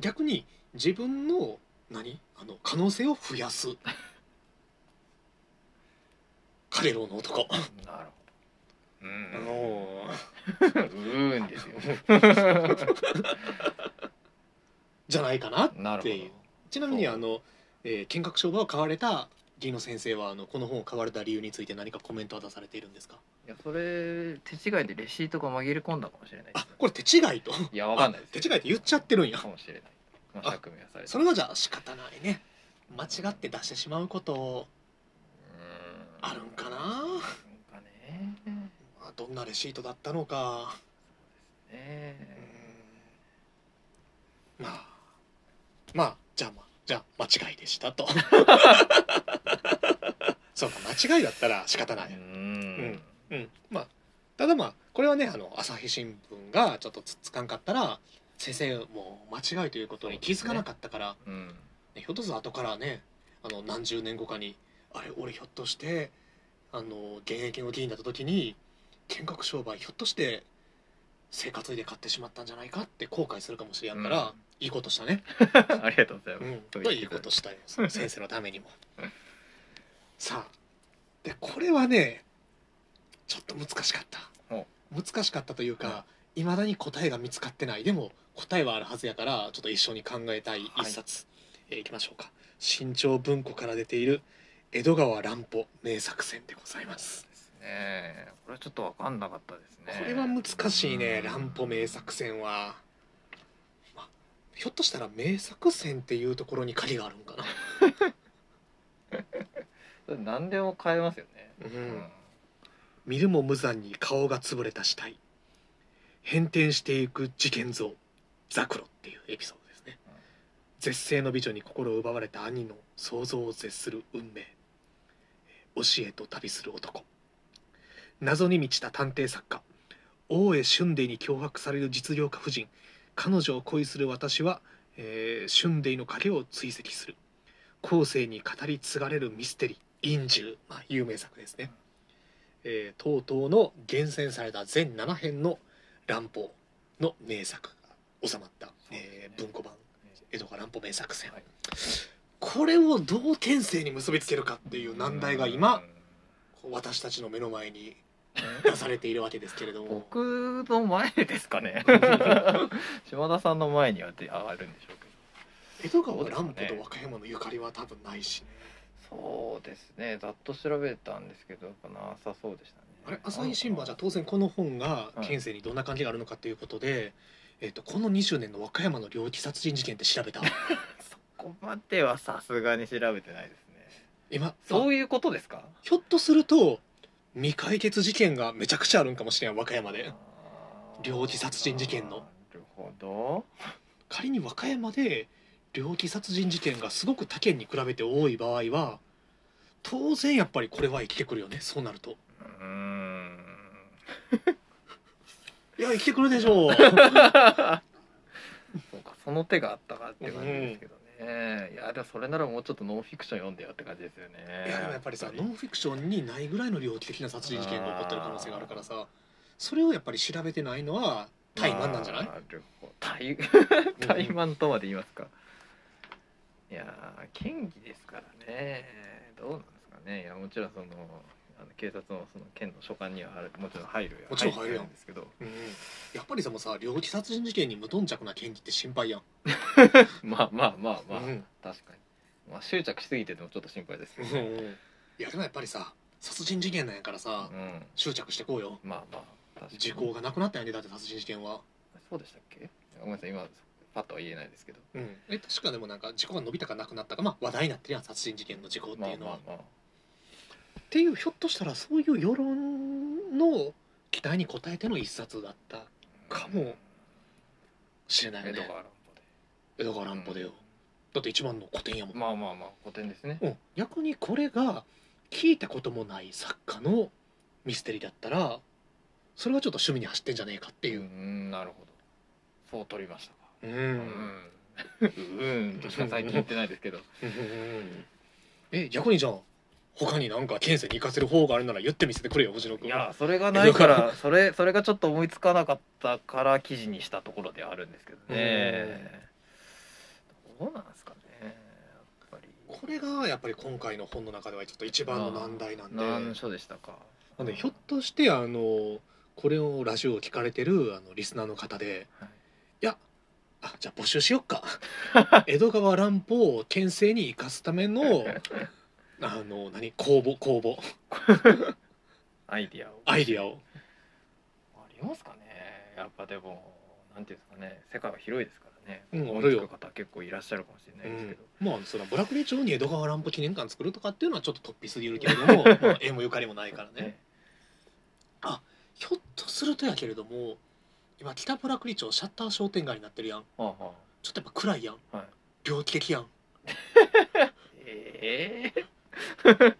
逆に自分の何？あの可能性を増やす。カレの男。なるほど。うん。の うーんですよ。じゃないかなっなるほど。ていうちなみにあの、えー見学商売を買われた議員の先生はあのこの本を買われた理由について何かコメントは出されているんですか？いやそれ手違いでレシートが紛れ込んだかもしれない。あこれ手違いと？いやわかんないですあ手違いって言っちゃってるんや。かもしれない、まああ、釈明はされてそれはじゃあ仕方ないね。間違って出してしまうことうーん。あるんかな、なんかね。まあ、どんなレシートだったのか。ね。まあ。まあじゃあまあじゃあ間違いでしたと そうか間違いだったら仕方ない、うん。うん。まあただまあこれはねあの朝日新聞がちょっとつっつかんかったら先生もう間違いということに気づかなかったから、うん。ねひょっとすると後からねあの何十年後かにあれ俺ひょっとしてあの現役の議員だった時に見学商売ひょっとして生活費で買ってしまったんじゃないかって後悔するかもしれんから、うん。いいことしたね、ありがとうございます、うん、いいことしたよ先生のためにも さあでこれはねちょっと難しかった。お。難しかったというかいまだに答えが見つかってない。でも答えはあるはずやからちょっと一緒に考えたい一冊、えーいきましょうか。新潮文庫から出ている江戸川乱歩名作選でございます。ですね。これはちょっと分かんなかったですね。これは難しいねうん。乱歩名作選は、まあ、ひょっとしたら名作選っていうところに鍵があるんかな 何でも変えますよね。うん。見るも無残に顔が潰れた死体。変転していく事件像。ザクロっていうエピソードですね、うん。絶世の美女に心を奪われた兄の想像を絶する運命。教えと旅する男。謎に満ちた探偵作家。大江俊デイに脅迫される実業家夫人。彼女を恋する私は、えー、俊デイの影を追跡する。後世に語り継がれるミステリー陰獣、まあ、有名作ですね、えー、とうとうの厳選された全7編の乱歩の名作が収まった、えー文庫版江戸川乱歩名作選、はい。これをどう天性に結びつけるかっていう難題が今私たちの目の前に出されているわけですけれども。僕の前ですかね？島田さんの前にはで上がるんでしょうけど。江戸川乱歩と和歌山のゆかりは多分ないし。ねそうですね。ざっと調べたんですけどやっぱなさそうでしたね。あれ？朝日新聞はじゃあ当然この本が県政にどんな関係があるのかということで、えっとこの20年の和歌山の猟奇殺人事件って調べた？そこまではさすがに調べてないですね。今？そういうことですか？ひょっとすると未解決事件がめちゃくちゃあるんかもしれん和歌山で。猟奇殺人事件の。なるほど。仮に和歌山で猟奇殺人事件がすごく他県に比べて多い場合は当然やっぱりこれは生きてくるよね。そうなると。うーん。いや生きてくるでしょう。そうかその手があったかって感じですけどね、いやでもそれならもうちょっとノンフィクション読んでよって感じですよね。いやでもやっぱりさノンフィクションにないぐらいの猟奇的な殺人事件が起こってる可能性があるからさそれをやっぱり調べてないのは怠慢なんじゃない？怠慢とまで言いますかいやー県議ですからね。どうなんですかね。いやもちろんそのあの警察のその県の所管にはあるもちろん入るもちろん入るよんですけど。うんやっぱりさもうさ猟奇殺人事件に無頓着な県議って心配やん、まあまあまあまあ、うん。確かに、まあ、執着しすぎててもちょっと心配ですけど。うんね、いやでもやっぱりさ殺人事件なんやからさ、うん、執着してこうよ。まあまあ確かに。時効がなくなったんやねだって殺人事件は。そうでしたっけ？ごめんなさい今パッとは言えないですけど。うん。え確かでもなんか時効が伸びたかなくなったかまあ話題になってるやん殺人事件の時効ってまあいうのは、まあまあっていうひょっとしたらそういう世論の期待に応えての一冊だったかもしれないよね。江戸川乱歩で。江戸川乱歩でよ、だって一番の古典やもん、まあまあまあ古典ですね。うん、逆にこれが聞いたこともない作家のミステリーだったらそれはちょっと趣味に走ってんじゃねえかっていう。う、んなるほど。そう取りました。かうん。うん。としか最近言ってないですけどえ逆にじゃあ他になん。か県政に行かせる方があるなら言ってみせてくれよ藤野君いやそれがないからそれそれがちょっと思いつかなかったから記事にしたところではあるん。ですけどねどうなん。ですかねやっぱりこれがやっぱり今回の本の中ではちょっと一番の難題なん。で難所でしたかなん。でひょっとしてあのこれをラジオを聞かれてるあのリスナーの方ではいいやあじゃあ募集しよっか。江戸川乱歩を県政に生かすための あの何？公募公募。アイディアを。アイディアを。ありますかね。やっぱでもなんていうんですかね。世界は広いですからね。うんあるよ。く方結構いらっしゃるかもしれないですけど、まあそのブラックリー町に江戸川乱歩記念館作るとかっていうのはちょっと突飛すぎるけれども、まあ、縁もゆかりもないからね。ねひょっとするとやけれども今北倉栗町シャッター商店街になってるやん。あはちょっとやっぱ暗いやん。あはい。猟奇的やん。ええ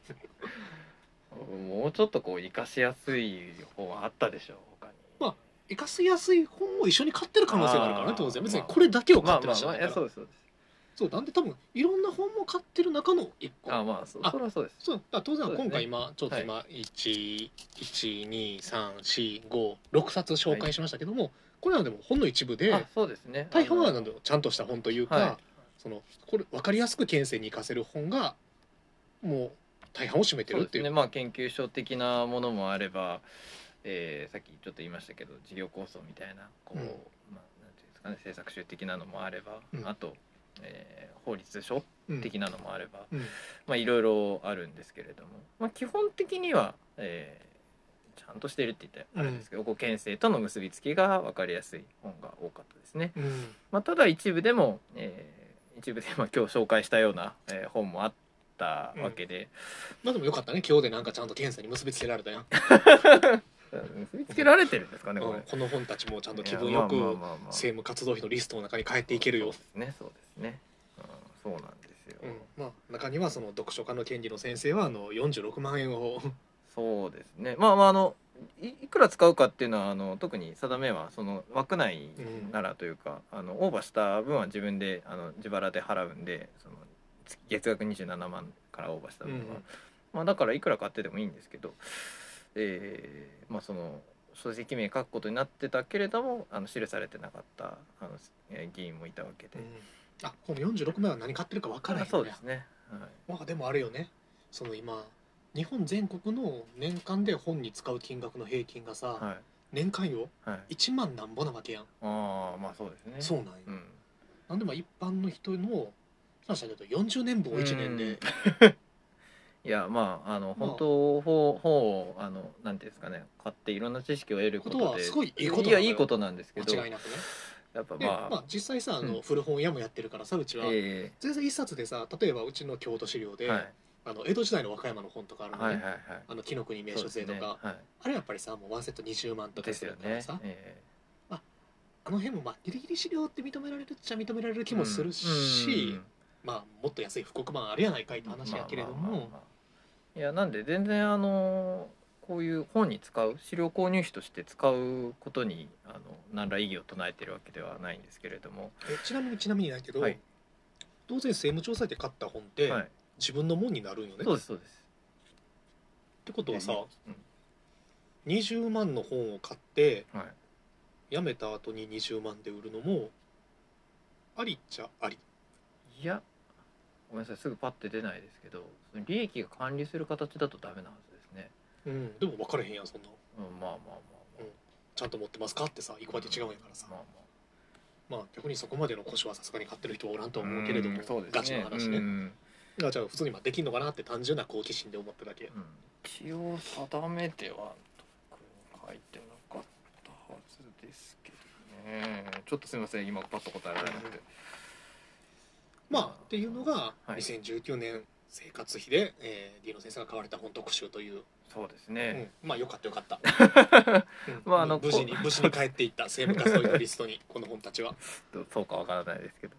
もうちょっとこう生かしやすい方があったでしょ他に。まあ生かしやすい本を一緒に買ってる可能性があるからねあー。当然。別にまあこれだけを買ってまあまあまあいらっしゃるからやそうですそうですそうなんで多分いろんな本も買ってる中の一個。あまあそあそれはそうです。そうだ当然今回今ちょっと今1123456冊紹介しましたけどもこれはでも本の一部であそうですね。大半はなんだろうちゃんとした本というか、はい。そのこれ分かりやすく県政に生かせる本がもう大半を占めてそうるっていすね。まあ研究所的なものもあれば、えーさっきちょっと言いましたけど事業構想みたいなこう、うん。まあ、なんていうんですかね政策集的なのもあれば、うん。あと、えー法律書うん。的なのもあれば、うん。まあいろいろあるんですけれども、まあ、基本的には、えーちゃんとしているって言ったらあれですけど、こう県政との結びつきが分かりやすい本が多かったですね。うん。まあ、ただ一部でも、えー一部でまあ 今日紹介したような、えー本もあったわけで、まあでもよかったね。今日でなんかちゃんと検査に結びつけられたやん、結びつけられてるんですかねこれうん。この本たちもちゃんと気分よく政務活動費のリストの中に帰っていけるよ。そうですねそうですね、うん、そうなんですよ、うん、まあ中にはその読書家の権利の先生はあの46万円を。そうですね。まあまああのいいくら使うかっていうのはあの特に定めはその枠内ならというか、あのオーバーした分は自分であの自腹で払うんでその月月額27万からオーバーした分は、うん。まあ、だからいくら買ってでもいいんですけど、えーまあその書籍名書くことになってたけれどもあの記されてなかったあのえー議員もいたわけで、あこの46万は何買ってるか分からへんねそうですね、はい、まあでもあれよね。その今日本全国の年間で本に使う金額の平均がさ、はい。年間よはい、1万なんぼなわけやん、ああまあそうですね。そうなんよ、うん。なんでまあ一般の人の話だけど40年分を1年で、いやまああのまあ。本当本本をあのなんていうんですかね買っていろんな知識を得ることでことはすごいいいことなのよ。いやいいことなんですけど間違いなくね。で、やっぱまあ、まあ、実際さあの、うん。古本屋もやってるからさうちは、え全然一冊でさ例えばうちの京都資料で、えはい。あの江戸時代の和歌山の本とかあるのね、はいはいはい。あの紀の国名所税とか、そうですね。はい。あれやっぱりさもうワンセット20万とかですよね。するからさ、えあの辺もまあギリギリ資料って認められるっちゃ認められるえ気もするし、うんまあもっと安い復刻版あるやないかいって話やけれどもまあまあまあまあいやなんで全然あのこういう本に使う資料購入費として使うことにあの何ら異議を唱えてるわけではないんですけれども、えちなみにちなみにないけど、はい。当然政務調査で買った本って、はい、自分のもんになるんよね。そうですそうです。ってことはさ、うん。20万の本を買ってはい。辞めた後に20万で売るのもありっちゃあり？いやごめんなさいすぐパッて出ないですけど利益が管理する形だとダメなはずですね、うん。でも分かれへんやんそんなうん、まあまあまあまあ、ちゃんと持ってますかってさ行くわけ違うんやからさ、まあまあ逆にそこまでの腰はさすがに買ってる人はおらんとは思う。けれども、うですね。ガチの話ね、うん。あじゃあ普通にまあできんのかなって単純な好奇心で思っただけ。うん。一応定めては特に書いてなかったはずですけどね。ちょっとすみません。今パッと答えられなくて。まあっていうのがはい。2019年生活費で、えー、ディーノ先生が買われた本特集という、そうですうね、ん、まあよかったよかった、うん。まあ あの無事にこ無事に帰っていった政務活のリストに この本たちは。どそうかわからないですけど、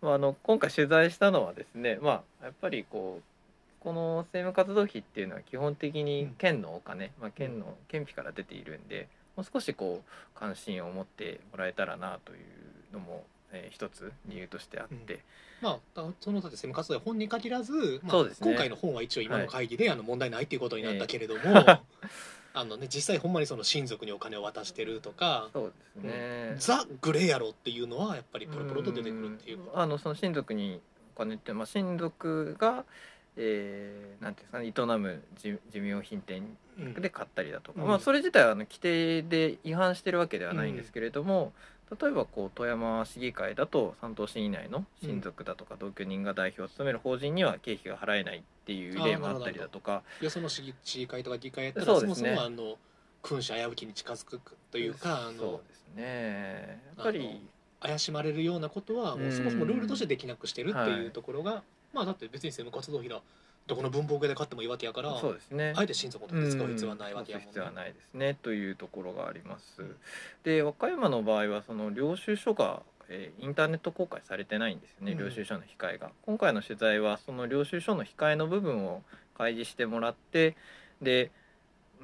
まあ、あの今回取材したのはですねまあやっぱりこうこの政務活動費っていうのは基本的に県のお金、まあ、県の県費から出ているんでもう少しこう関心を持ってもらえたらなというのも、えー一つ理由としてあって、まあだその政務活動費本に限らず、まあそうですね。今回の本は一応今の会議で、あの問題ないっていうことになったけれども、あのね実際ほんまにその親族にお金を渡してるとか、そうですね、ザ・グレーやろっていうのはやっぱりポロポロと出てくるっていううんあのその親族にお金って、まあ、親族が、えーなんていうんですかね営む寿寿命品店うん。で買ったりだとか、うん。まあ、それ自体はあの規定で違反してるわけではないんですけれども、例えばこう富山市議会だと3等市以内の親族だとか同居人が代表を務める法人には経費が払えないっていう例もあったりだとかいやその市議市議会とか議会やったらそ,、もそもあの君主危うきに近づくというかあそうのですね。やっぱり怪しまれるようなことはもうそもそもルールとしてできなくしてるっていうところが、まあだって別に政務活動費だどこの文房具屋で買ってもいいわけやからそうですね。あえて親族の手使う必要はないわけやもんうんそうする必要はないですねというところがあります、うんで和歌山の場合はその領収書が、えーインターネット公開されてないんですよね、うん。領収書の控えが。今回の取材はその領収書の控えの部分を開示してもらってで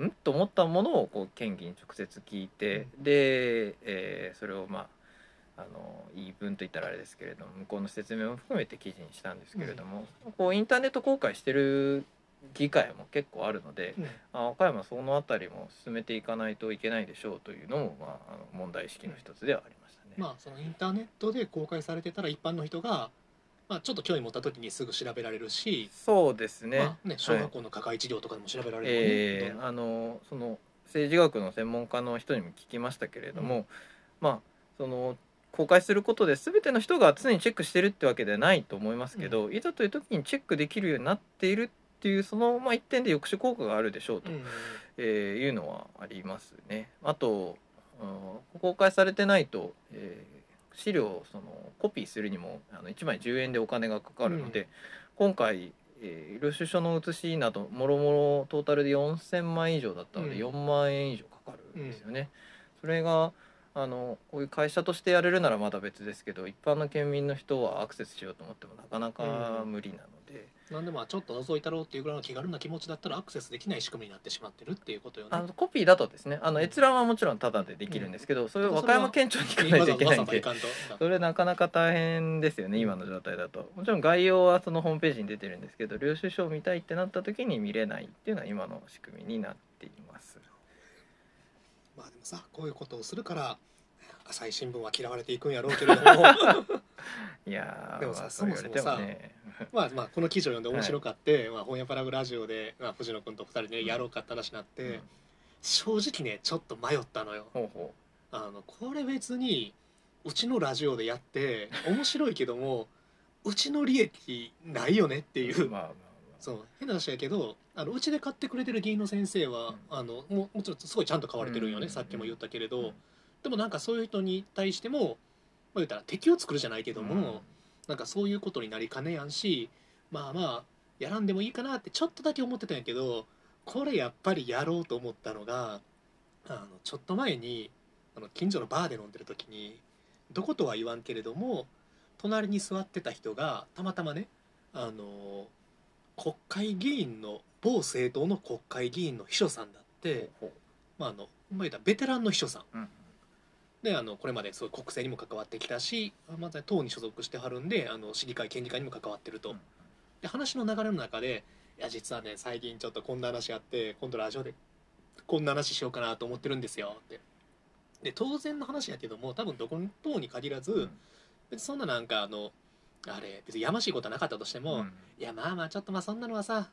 ん？と思ったものをこう県議に直接聞いて、で、えーそれをまああの言い分といったらあれですけれども向こうの説明も含めて記事にしたんですけれども、こうインターネット公開してる議会も結構あるので、うん。あ和歌山はその辺りも進めていかないといけないでしょうというのも、まあ、あの問題意識の一つではありましたね。まあそのインターネットで公開されてたら一般の人が、まあ、ちょっと興味持った時にすぐ調べられるし、そうですね,、まあね小学校の課外治療とかでも調べられるもんねえーあのその政治学の専門家の人にも聞きましたけれども、まあその公開することで全ての人が常にチェックしてるってわけではないと思いますけど、いざという時にチェックできるようになっているっていうその、まあ、一点で抑止効果があるでしょうとうん。えーいうのはありますね。あと、うん公開されてないと、えー資料をそのコピーするにもあの1枚10円でお金がかかるので、うん。今回、えー領収書の写しなどもろもろトータルで4000万以上だったので、うん。4万円以上かかるんですよね。それがあのこういう会社としてやれるならまだ別ですけど一般の県民の人はアクセスしようと思ってもなかなか無理なので、なんでまあちょっと覗いたろうっていうぐらいの気軽な気持ちだったらアクセスできない仕組みになってしまってるっていうことよね。あのコピーだとですね。あの閲覧はもちろんタダでできるんですけど、それを和歌山県庁に行かないといけないんで。それなかなか大変ですよね今の状態だと。もちろん概要はそのホームページに出てるんですけど領収書を見たいってなった時に見れないっていうのは今の仕組みになっていますまあでもさこういうことをするから朝日新聞は嫌われていくんやろうけれども。いやーでもさまあそもそもさね まあまあこの記事を読んで面白かって、まあ、本屋パラグラジオで、まあ、藤野君と二人でやろうかって話になって、うん。正直ねちょっと迷ったのよ。ほうほあのこれ別にうちのラジオでやって面白いけどもうちの利益ないよねっていう。まあまあそう変な話やけどあのうちで買ってくれてる議員の先生は、あのももちろんすごいちゃんと買われてるんよね、うん。さっきも言ったけれど、うん。でもなんかそういう人に対しても、まあ、言ったら敵を作るじゃないけども、うん。なんかそういうことになりかねやんしまあまあやらんでもいいかなってちょっとだけ思ってたんやけどこれやっぱりやろうと思ったのがあのちょっと前にあの近所のバーで飲んでる時にどことは言わんけれども隣に座ってた人がたまたまねあの国会議員の某政党の国会議員の秘書さんだって、まあ、あのまあ言ったらベテランの秘書さん。うん。であのこれまでそういう国政にも関わってきたしまた党に所属してはるんであの市議会県議会にも関わってると、うん。で話の流れの中で「いや実はね最近ちょっとこんな話あって今度ラジオでこんな話しようかなと思ってるんですよ」って。で当然の話やけども多分どこの党に限らず、うん。そんななんかあのあれ別にやましいことはなかったとしても、うん。いやまあまあちょっとまあそんなのはさ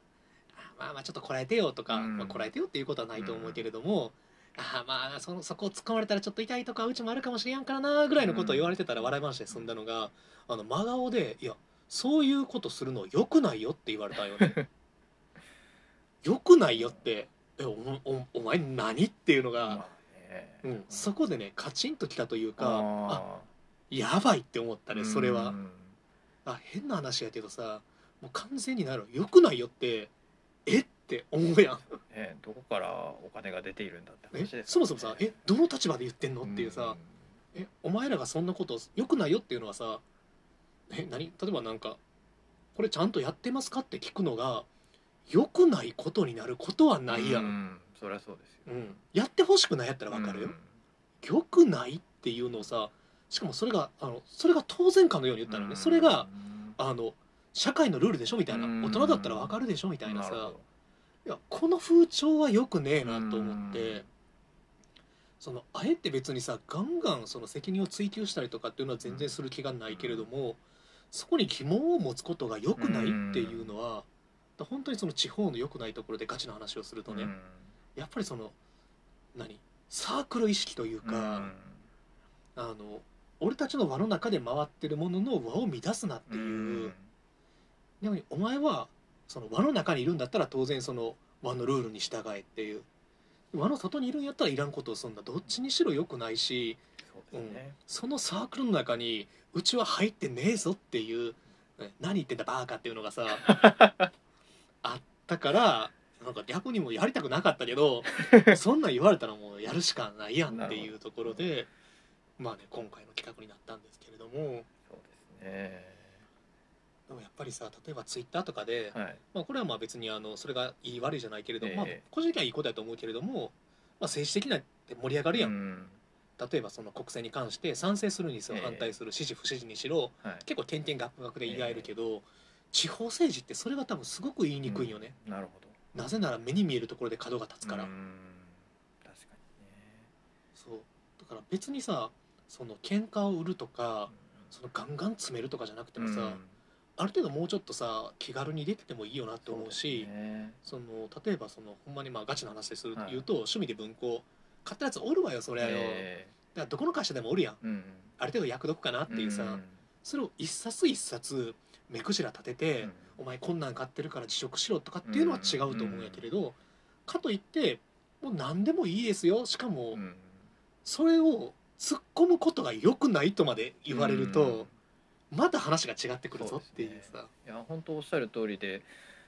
あまあまあちょっとこらえてよとか、うん。まあ、こらえてよっていうことはないと思うけれども、ああまあそのそこを突っ込まれたらちょっと痛いとかうちもあるかもしれんからなぐらいのことを言われてたら笑い話で済んだのが、あの真顔で「いやそういうことするのよくないよ」って言われたんよね。よくないよってえおおお前何っていうのが、うん、そこでねカチンときたというかああやばいって思ったーねそれは。うんあ変な話やけどさもう完全になる。よくないよってえって思うやん。ねどこからお金が出ているんだってえ話ですそもそもさえどの立場で言ってんのっていうさ、ん。えお前らがそんなことよくないよっていうのはさえ何？例えばなんかこれちゃんとやってますかって聞くのがよくないことになることはないやん、うんそりゃそうですよ。うん。やってほしくないやったらわかる？よ、うん。よくないっていうのをさしかもそれがあのそれが当然かのように言ったのね、それがあの社会のルールでしょみたいな、うん。大人だったらわかるでしょみたいなさ。いやこの風潮はよくねえなと思って、うん。そのあえて別にさガンガンその責任を追及したりとかっていうのは全然する気がないけれども、そこに疑問を持つことがよくないっていうのは、だ本当にその地方の良くないところでガチな話をするとね、うん。やっぱりその何？サークル意識というか、うん。あの俺たちの輪の中で回ってるものの輪を乱すなっていう。うん。でもお前はその輪の中にいるんだったら当然その輪のルールに従えっていう。輪の外にいるんやったらいらんことをすんだどっちにしろよくないしそうですね。そのサークルの中にうちは入ってねえぞっていうね何言ってんだバーカっていうのがさ あったからなんか逆にもうやりたくなかったけど そんなん言われたらもうやるしかないやんっていうところでまあね今回の企画になったんですけれども。そうですね。でもやっぱりさ例えばツイッターとかで、はい。まあ、これはまあ別にあのそれがいい悪いじゃないけれども、ええ。まあ、個人的にはいいことだと思うけれども、まあ、政治的なって盛り上がるやん、うん。例えばその国政に関して賛成するにしろええ。反対する支持不支持にしろはい。結構点々学学で言い合えるけど、地方政治ってそれが多分すごく言いにくいよね、うん。なるほど。なぜなら目に見えるところで角が立つから、うん。確かそう。だから別にさその喧嘩を売るとかにそのガンガン詰めるとかじゃなくてねもさ、うん。ある程度もうちょっとさ気軽に出ててもいいよなって思うしそね。その例えばそのほんまにまあガチな話でするとはい言うと、趣味で文庫買ったやつおるわよそれはよ、え。だからどこの会社でもおるやん。えうん。ある程度役読かなっていうさ、ん。それを一冊一冊目くじら立てて、うん。お前こんなん買ってるから辞職しろとかっていうのは違うと思うんやけれど、かといってもう何でもいいですよ。しかもうん。それを突っ込むことが良くないとまで言われると、また話が違ってくるぞっていうさ。いや本当おっしゃる通りで、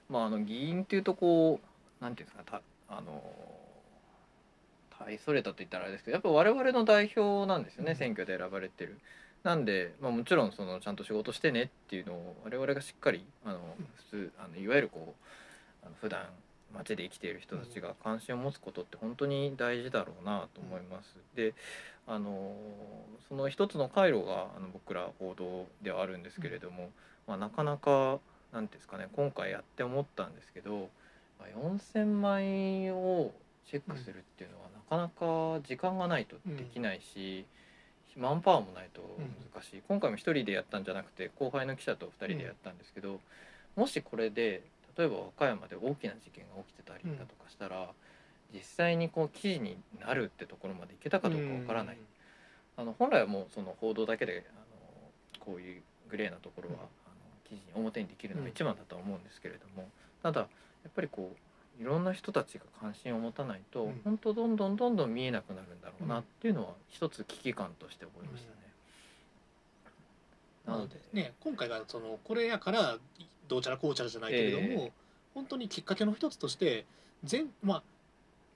まあ、あの議員っていうとこうなんていうんですかたあの大それたと言ったらあれですけどやっぱ我々の代表なんですよね、うん。選挙で選ばれてる。なんで、まあ、もちろんそのちゃんと仕事してねっていうのを我々がしっかりあの普通あのいわゆるこうあの普段街で生きている人たちが関心を持つことって本当に大事だろうなと思います。であのその一つの回路があの僕ら報道ではあるんですけれども、まあ、なかなかなんていうんですかね今回やって思ったんですけど、まあ、4,000枚をチェックするっていうのはなかなか時間がないとできないし、マンパワーもないと難しい、今回も一人でやったんじゃなくて後輩の記者と2人でやったんですけど、もしこれで例えば和歌山で大きな事件が起きてたりだとかしたら、実際にこう記事になるってところまでいけたかどうかわからない、あの本来はもうその報道だけであのこういうグレーなところは、うん。あの記事に表にできるのが一番だとは思うんですけれども、ただやっぱりこういろんな人たちが関心を持たないと、うん。本当どんどんどんどん見えなくなるんだろうなっていうのは一つ危機感として思いましたね。なのでね今回がそのこれやからどうちゃらこうちゃらじゃないけれども、え本当にきっかけの一つとして全まあ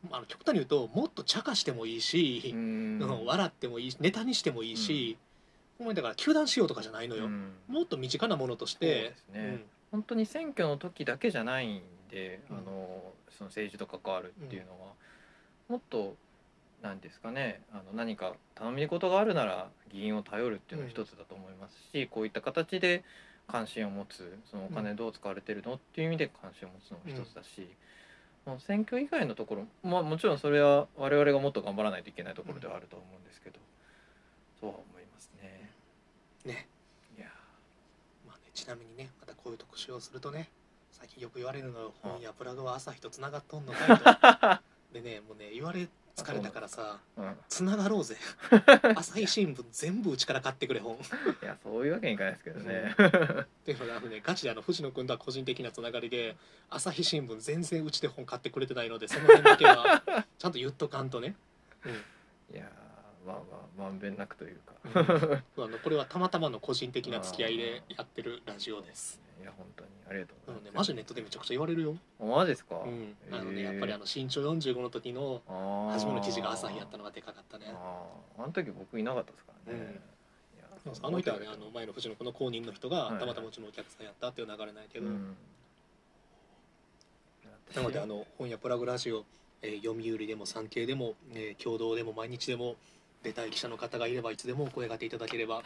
まあ極端に言うともっと茶化してもいいし、ううんん笑ってもいいしネタにしてもいいし、ほん。だから糾弾しようとかじゃないのよ、うん。もっと身近なものとして。ですね、本当に選挙の時だけじゃないんで、うん。あのその政治と関わるっていうのは、もっとなんですかねあの何か頼み事があるなら議員を頼るっていうのが一つだと思いますし、こういった形で関心を持つそのお金どう使われてるのっていう意味で関心を持つのも一つだし、もう選挙以外のところ、まあ、もちろんそれは我々がもっと頑張らないといけないところではあると思うんですけど、そうは思いますね。ね。いや。まあね、ちなみにねまたこういう特集をするとね最近よく言われるのよ。本やプラグは朝日とつながっとんのかいと。でねもうね言われ疲れたからさうん。つながろうぜ。朝日新聞全部うちから買ってくれ本。いやそういうわけにいかないですけどね。っていうのがあのねガチであの藤野君とは個人的なつながりで朝日新聞全然うちで本買ってくれてないのでその辺だけは ちゃんと言っとかんとね、いやーまあまあまんべんなくというか。うん、あのこれはたまたまの個人的な付き合いでやってるラジオですいや本当に。ありがとうございます。でマジネットでめちゃくちゃ言われるよ、あマジですか？うん、あのねやっぱりあの身長45の時のあ初めの記事が朝日やったのがでかかったね。あー。あの時僕いなかったですからね。うん。いやあの人はねあの前の藤野君の公認の人がはいたまたまうちのお客さんやったっていう流れないけど、うん。なのであの本屋プラグラジオ、えー読売でも産経でも、えー共同でも毎日でも出たい記者の方がいればいつでもお声がけいただければ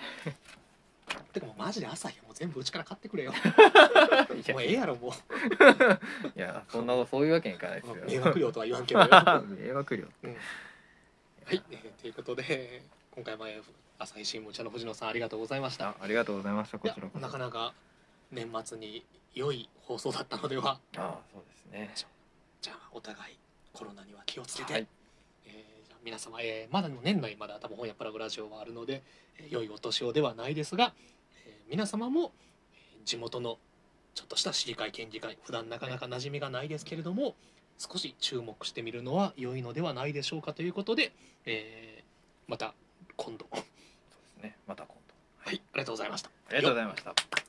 てかもうマジで朝日はもう全部うちから買ってくれよ。もうええやろもいやそんなそういうわけにいかないですうよ。迷惑料とは言わんけど。迷惑料。い、えーということで今回もえー朝日新聞社の藤野さんありがとうございました。あありがとうございましたこちらこそ。なかなか年末に良い放送だったのでは。ああそうですね。じゃあお互いコロナには気をつけて、はい皆様、えーまだ年内まだ多分本屋プラグラジオはあるので、えー良いお年をではないですが、えー皆様も、えー地元のちょっとした市議会県議会普段なかなか馴染みがないですけれども少し注目してみるのは良いのではないでしょうかということで、えーまた今度。はそうですね。また今度。い。ありがとうございました。ありがとうございました。